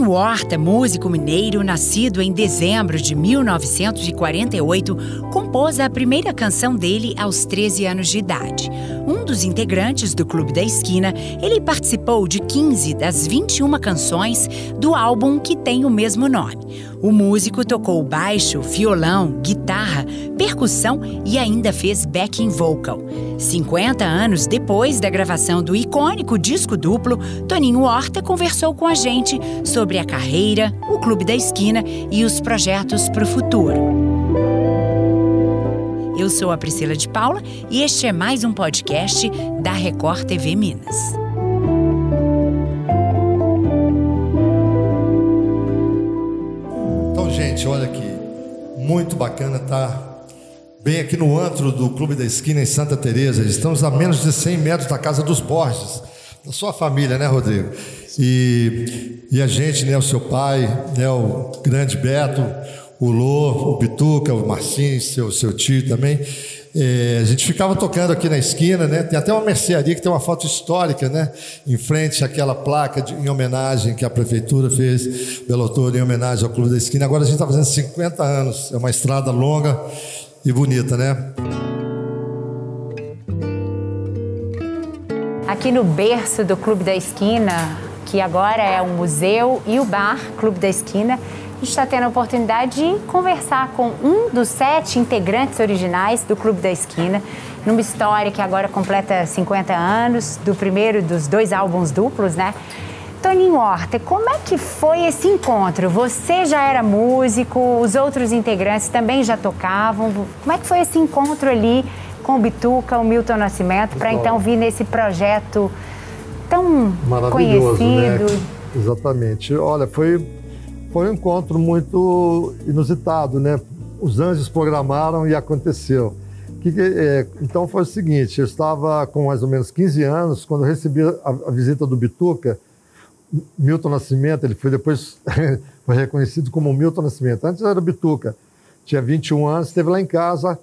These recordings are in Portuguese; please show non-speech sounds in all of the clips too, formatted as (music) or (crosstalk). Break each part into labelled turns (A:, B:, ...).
A: Toninho Horta, músico mineiro, nascido em dezembro de 1948, compôs a primeira canção dele aos 13 anos de idade. Um dos integrantes do Clube da Esquina, ele participou de 15 das 21 canções do álbum que tem o mesmo nome. O músico tocou baixo, violão, guitarra, percussão e ainda fez backing vocal. 50 anos depois da gravação do icônico disco duplo, Toninho Horta conversou com a gente sobre a carreira, o Clube da Esquina e os projetos para o futuro. Eu sou a Priscila de Paula e este é mais um podcast da Record TV Minas.
B: gente, olha aqui, muito bacana estar tá bem aqui no antro do Clube da Esquina em Santa Teresa. Estamos a menos de 100 metros da casa dos Borges, da sua família, né, Rodrigo? E, e a gente, né, o seu pai, né, o grande Beto, o Lô, o Bituca, o Marcinho, seu, seu tio também. É, a gente ficava tocando aqui na esquina, né? Tem até uma mercearia que tem uma foto histórica, né? Em frente àquela placa de, em homenagem que a prefeitura fez pelo autor em homenagem ao Clube da Esquina. Agora a gente está fazendo 50 anos. É uma estrada longa e bonita, né?
A: Aqui no berço do Clube da Esquina, que agora é o museu e o bar Clube da Esquina, a gente está tendo a oportunidade de conversar com um dos sete integrantes originais do Clube da Esquina, numa história que agora completa 50 anos, do primeiro dos dois álbuns duplos, né? Toninho Horta, como é que foi esse encontro? Você já era músico, os outros integrantes também já tocavam. Como é que foi esse encontro ali com o Bituca, o Milton Nascimento, para então vir nesse projeto tão
B: Maravilhoso,
A: conhecido?
B: Né? Exatamente. Olha, foi foi um encontro muito inusitado, né? Os anjos programaram e aconteceu. Que, é, então foi o seguinte: eu estava com mais ou menos 15 anos quando recebi a, a visita do Bituca, Milton Nascimento. Ele foi depois (laughs) foi reconhecido como Milton Nascimento. Antes era Bituca, tinha 21 anos, esteve lá em casa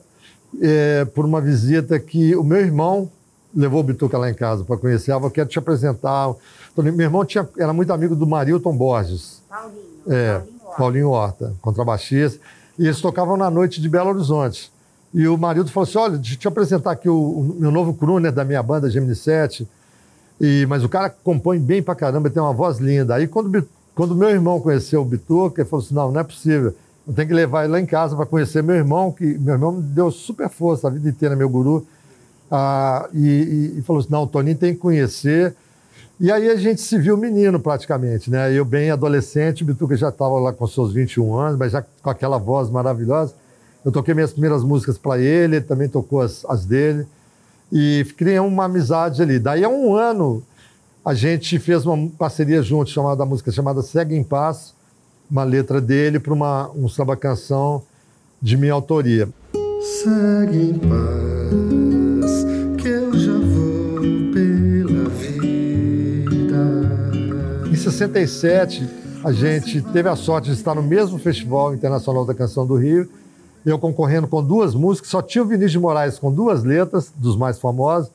B: é, por uma visita que o meu irmão levou o Bituca lá em casa para conhecer. Ah, eu quero te apresentar. Então, meu irmão tinha, era muito amigo do Marilton Borges.
A: Paulinho.
B: É, Paulinho Horta, contrabaixista. E eles tocavam na noite de Belo Horizonte. E o marido falou assim: olha, deixa eu te apresentar aqui o, o meu novo crooner da minha banda Gemini 7. E, mas o cara compõe bem pra caramba, tem uma voz linda. Aí quando, quando meu irmão conheceu o Bituca, ele falou assim: não, não é possível. Eu tenho que levar ele lá em casa para conhecer meu irmão, que meu irmão me deu super força a vida inteira, meu guru. Ah, e, e, e falou assim: não, o Toninho tem que conhecer. E aí a gente se viu menino praticamente, né? Eu bem adolescente, o Bituca já estava lá com seus 21 anos, mas já com aquela voz maravilhosa. Eu toquei minhas primeiras músicas para ele, ele também tocou as, as dele. E criei uma amizade ali. Daí a um ano a gente fez uma parceria junto, chamada a música chamada Segue em Paz, uma letra dele para um samba canção de minha autoria. Segue em paz, que eu já vou pela vida. Em 67, a gente teve a sorte de estar no mesmo Festival Internacional da Canção do Rio, eu concorrendo com duas músicas, só tinha o Vinícius de Moraes com duas letras, dos mais famosos,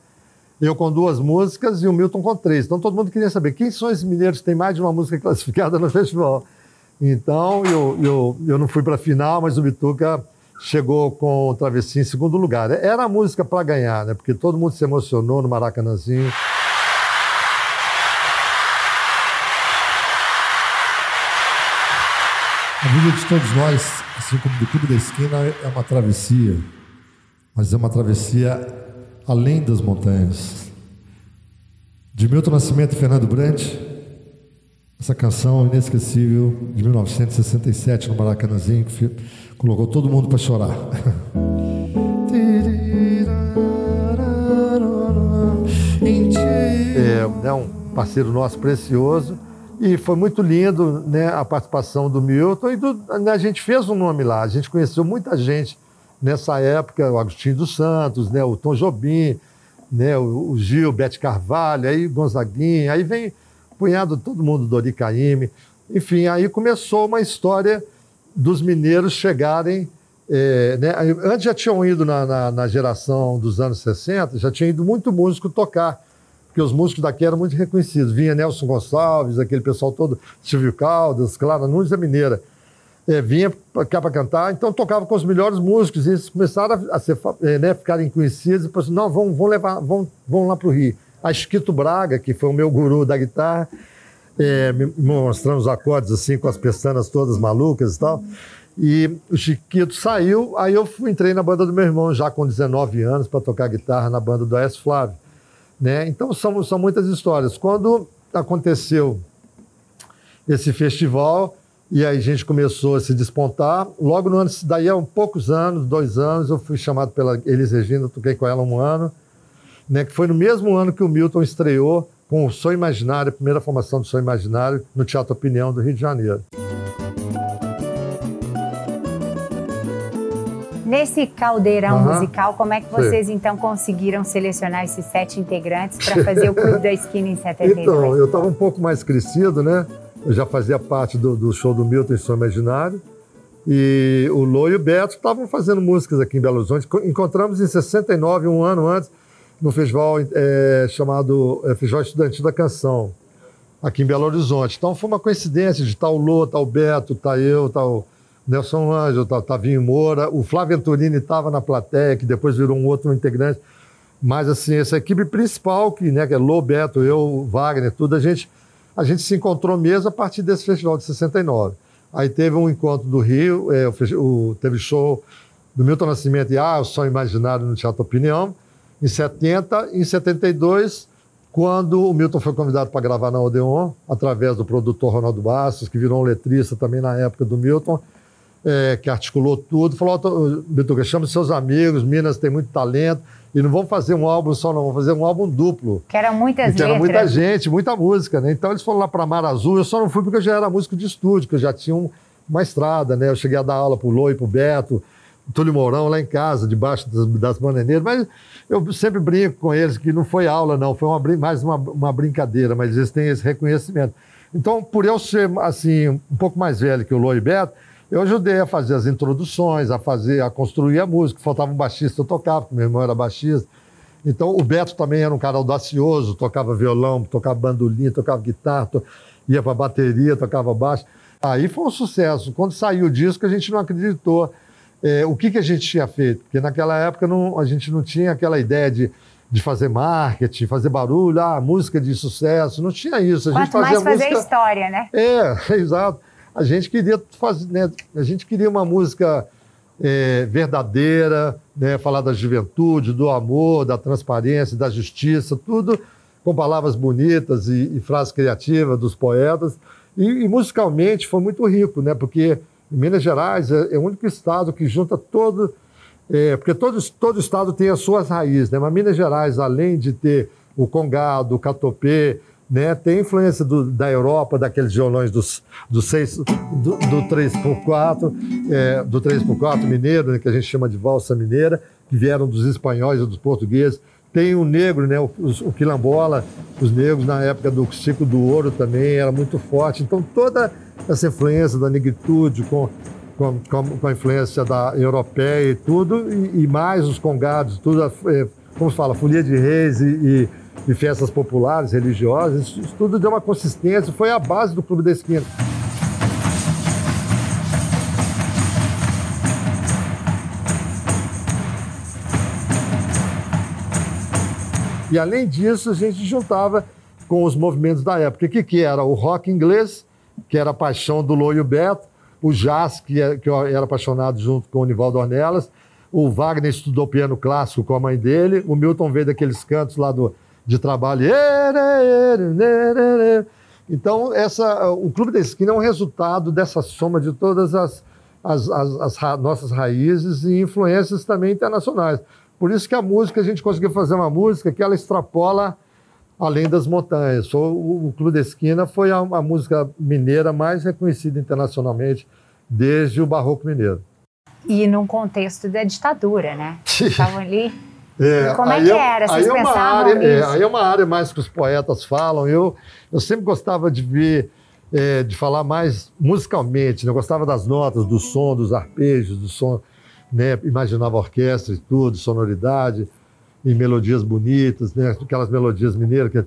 B: eu com duas músicas e o Milton com três. Então todo mundo queria saber quem são esses mineiros que têm mais de uma música (laughs) classificada no festival. Então eu, eu, eu não fui para a final, mas o Bituca chegou com o Travessia em segundo lugar. Era a música para ganhar, né? Porque todo mundo se emocionou no Maracanãzinho. A vida de todos nós, assim como do Clube da Esquina, é uma travessia, mas é uma travessia além das montanhas. De Milton Nascimento e Fernando Brandt, essa canção inesquecível de 1967 no Maracanãzinho, que colocou todo mundo para chorar. (laughs) É, é um parceiro nosso precioso e foi muito lindo né, a participação do Milton. E do, né, a gente fez um nome lá, a gente conheceu muita gente nessa época, o Agostinho dos Santos, né, o Tom Jobim, né, o, o Gil, Bete Carvalho, aí Gonzaguinha, aí vem punhado todo mundo, Dori Caymmi. Enfim, aí começou uma história dos mineiros chegarem. É, né, antes já tinham ido na, na, na, geração dos anos 60, já tinha ido muito músico tocar porque os músicos daqui eram muito reconhecidos. Vinha Nelson Gonçalves, aquele pessoal todo, Silvio Caldas, Clara Nunes da Mineira. É, vinha cá para cantar, então tocava com os melhores músicos, e eles começaram a, ser, é, né, ficarem conhecidos, e depois, não, vamos, vamos levar, vamos, vamos lá para o Rio. A Chiquito Braga, que foi o meu guru da guitarra, é, me mostrando os acordes assim, com as pestanas todas malucas e tal. E o Chiquito saiu, aí eu entrei na banda do meu irmão, já com 19 anos, para tocar guitarra na banda do S. Flávio. Né? Então são, são muitas histórias. Quando aconteceu esse festival, e aí a gente começou a se despontar, logo no ano, daí há poucos anos, dois anos, eu fui chamado pela Elis Regina, toquei com ela um ano, né? que foi no mesmo ano que o Milton estreou com o Sonho Imaginário, a primeira formação do Sonho Imaginário, no Teatro Opinião do Rio de Janeiro.
A: Nesse caldeirão uhum. musical, como é que vocês Sim. então conseguiram selecionar esses sete integrantes para (laughs) fazer o Clube da Esquina em 72?
B: Então, eu estava um pouco mais crescido, né? Eu já fazia parte do, do show do Milton em Som Imaginário. E o Lô e o Beto estavam fazendo músicas aqui em Belo Horizonte. Encontramos em 69, um ano antes, no festival é, chamado é, Festival Estudantil da Canção, aqui em Belo Horizonte. Então foi uma coincidência de estar o Lô, estar o Beto, estar eu, estar o Nelson Anjo, Tavinho Moura, o Flávio Antonini estava na plateia, que depois virou um outro integrante. Mas, assim, essa equipe principal, que, né, que é Lobeto, eu, Wagner, tudo, a gente, a gente se encontrou mesmo a partir desse festival de 69. Aí teve um encontro do Rio, é, o, o, teve show do Milton Nascimento e Ah, o Sonho Imaginário no Teatro Opinião, em 70. Em 72, quando o Milton foi convidado para gravar na Odeon, através do produtor Ronaldo Bastos, que virou um letrista também na época do Milton, é, que articulou tudo, falou, Bituca, chama seus amigos, Minas tem muito talento, e não vamos fazer um álbum só, não, vamos fazer um álbum duplo.
A: Que era muitas
B: que era muita gente, muita música, né? Então eles foram lá para Mar Azul, eu só não fui porque eu já era músico de estúdio, que eu já tinha uma estrada, né? Eu cheguei a dar aula pro e pro Beto, Túlio Mourão lá em casa, debaixo das, das bananeiras, mas eu sempre brinco com eles que não foi aula, não, foi uma, mais uma, uma brincadeira, mas eles têm esse reconhecimento. Então, por eu ser, assim, um pouco mais velho que o Lô e Beto, eu ajudei a fazer as introduções, a fazer, a construir a música. Faltava um baixista, eu tocava, porque meu irmão era baixista. Então, o Beto também era um cara audacioso, tocava violão, tocava bandolim, tocava guitarra, to... ia para bateria, tocava baixo. Aí foi um sucesso. Quando saiu o disco, a gente não acreditou. É, o que, que a gente tinha feito? Porque naquela época não, a gente não tinha aquela ideia de, de fazer marketing, fazer barulho, ah, música de sucesso, não tinha isso. A
A: Quanto gente fazia mais fazer música... história, né?
B: É, (laughs) exato a gente queria fazer, né, a gente queria uma música é, verdadeira, né, falar da juventude, do amor, da transparência, da justiça, tudo com palavras bonitas e, e frases criativas dos poetas. E, e, musicalmente foi muito rico, né, porque Minas Gerais é, é, o único estado que junta todo, é, porque todo, todo estado tem as suas raízes, né, mas Minas Gerais, além de ter o congado, o catopê, né? Tem influência do, da Europa, daqueles violões dos, do, seis, do, do 3x4, é, do 3x4 mineiro, né, que a gente chama de valsa mineira, que vieram dos espanhóis e dos portugueses. Tem o negro, né, o, o quilombola, os negros na época do ciclo do ouro também era muito forte. Então toda essa influência da negritude com, com, com, a influência da europeia e tudo, e, e mais os congados, tudo, é, como se fala, folia de reis e, e de festas populares, religiosas, isso tudo deu uma consistência, foi a base do Clube da Esquina. E além disso, a gente juntava com os movimentos da época. Que, que era? O rock inglês, que era a paixão do Loio Beto, o jazz, que, é, que eu era apaixonado junto com o Nivaldo Ornelas, o Wagner estudou piano clássico com a mãe dele, o Milton veio daqueles cantos lá do, de trabalho. Então, essa, o Clube da Esquina é um resultado dessa soma de todas as, as, as, as nossas raízes e influências também internacionais. Por isso que a música, a gente conseguiu fazer uma música que ela extrapola além das montanhas. O, o Clube da Esquina foi a, a música mineira mais reconhecida internacionalmente desde o Barroco Mineiro.
A: E num contexto da ditadura, né? (laughs) Estavam ali é, Como é que era? Vocês aí é uma
B: área, é, aí é uma área mais que os poetas falam. Eu, eu sempre gostava de ver, é, de falar mais musicalmente. Né? Eu gostava das notas, do som, dos arpejos, do som. Né? Imaginava orquestra e tudo, sonoridade. em melodias bonitas, né? aquelas melodias mineiras que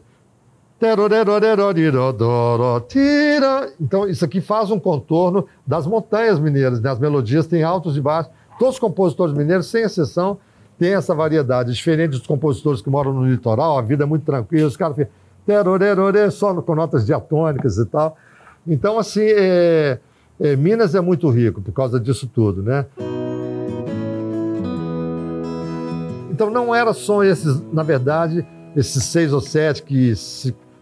B: então, isso aqui faz um contorno das montanhas mineiras. Né? As melodias têm altos e baixos. Todos os compositores mineiros, sem exceção, têm essa variedade. Diferente dos compositores que moram no litoral, a vida é muito tranquila. Os caras ficam só com notas diatônicas e tal. Então, assim, é, é, Minas é muito rico por causa disso tudo, né? Então, não era só esses, na verdade, esses seis ou sete que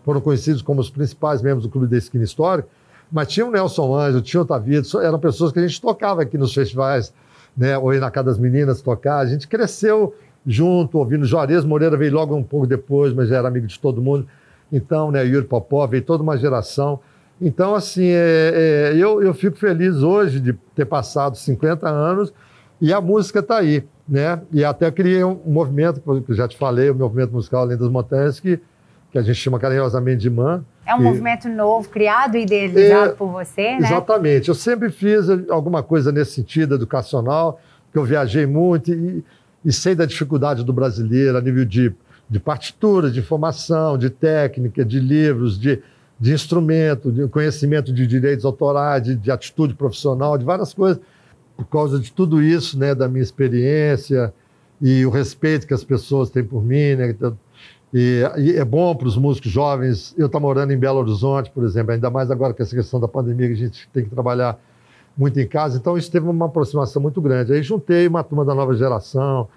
B: foram conhecidos como os principais membros do Clube da Esquina Histórica, mas tinha o Nelson Anjo, tinha o Tavito, eram pessoas que a gente tocava aqui nos festivais, né, ou na Casa das Meninas tocar. A gente cresceu junto, ouvindo Juarez Moreira veio logo um pouco depois, mas já era amigo de todo mundo. Então, né, Yuri Popó, veio toda uma geração. Então, assim, é, é, eu, eu fico feliz hoje de ter passado 50 anos e a música está aí, né? E até criei um, um movimento, que eu já te falei, o movimento musical Além das Montanhas, que que a gente chama carinhosamente de MAN.
A: É um movimento novo, criado e idealizado é, por você, né?
B: Exatamente. Eu sempre fiz alguma coisa nesse sentido educacional, que eu viajei muito e, e sei da dificuldade do brasileiro a nível de, de partitura, de informação, de técnica, de livros, de, de instrumento, de conhecimento de direitos autorais, de, de atitude profissional, de várias coisas. Por causa de tudo isso, né, da minha experiência e o respeito que as pessoas têm por mim, né, e, e é bom para os músicos jovens. Eu estou morando em Belo Horizonte, por exemplo, ainda mais agora com essa questão da pandemia, que a gente tem que trabalhar muito em casa. Então, isso teve uma aproximação muito grande. Aí juntei uma turma da nova geração,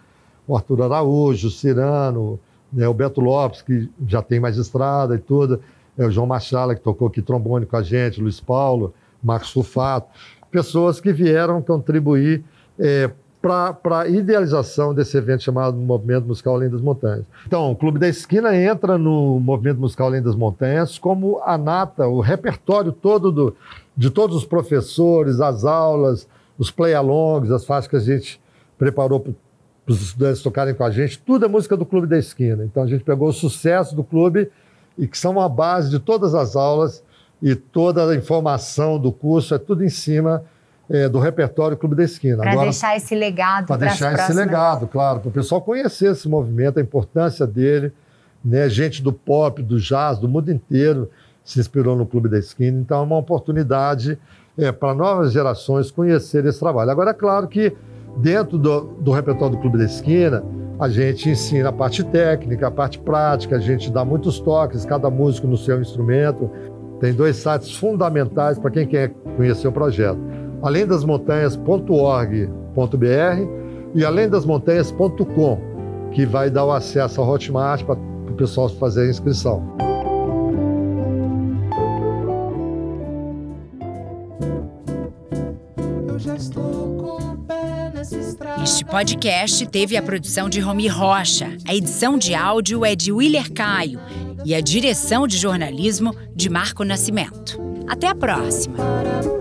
B: o Arthur Araújo, o Cirano, né, o Beto Lopes, que já tem mais estrada e tudo, é, o João Machala, que tocou aqui trombone com a gente, Luiz Paulo, Marcos Fufato, pessoas que vieram contribuir é, para a idealização desse evento chamado Movimento Musical Além das Montanhas. Então, o Clube da Esquina entra no Movimento Musical Além das Montanhas como a nata, o repertório todo do, de todos os professores, as aulas, os play-alongs, as faixas que a gente preparou para os estudantes tocarem com a gente, tudo é música do Clube da Esquina. Então, a gente pegou o sucesso do clube e que são a base de todas as aulas e toda a informação do curso, é tudo em cima é, do repertório Clube da Esquina.
A: Para deixar esse legado
B: para deixar esse legado, claro, para o pessoal conhecer esse movimento, a importância dele, né? Gente do pop, do jazz, do mundo inteiro se inspirou no Clube da Esquina. Então é uma oportunidade é, para novas gerações conhecer esse trabalho. Agora é claro que dentro do, do repertório do Clube da Esquina a gente ensina a parte técnica, a parte prática, a gente dá muitos toques, cada músico no seu instrumento. Tem dois sites fundamentais para quem quer conhecer o projeto além das montanhas.org.br e além das montanhas.com, que vai dar o acesso ao Hotmart para o pessoal fazer a inscrição.
A: Este podcast teve a produção de Romi Rocha, a edição de áudio é de Willer Caio e a direção de jornalismo de Marco Nascimento. Até a próxima!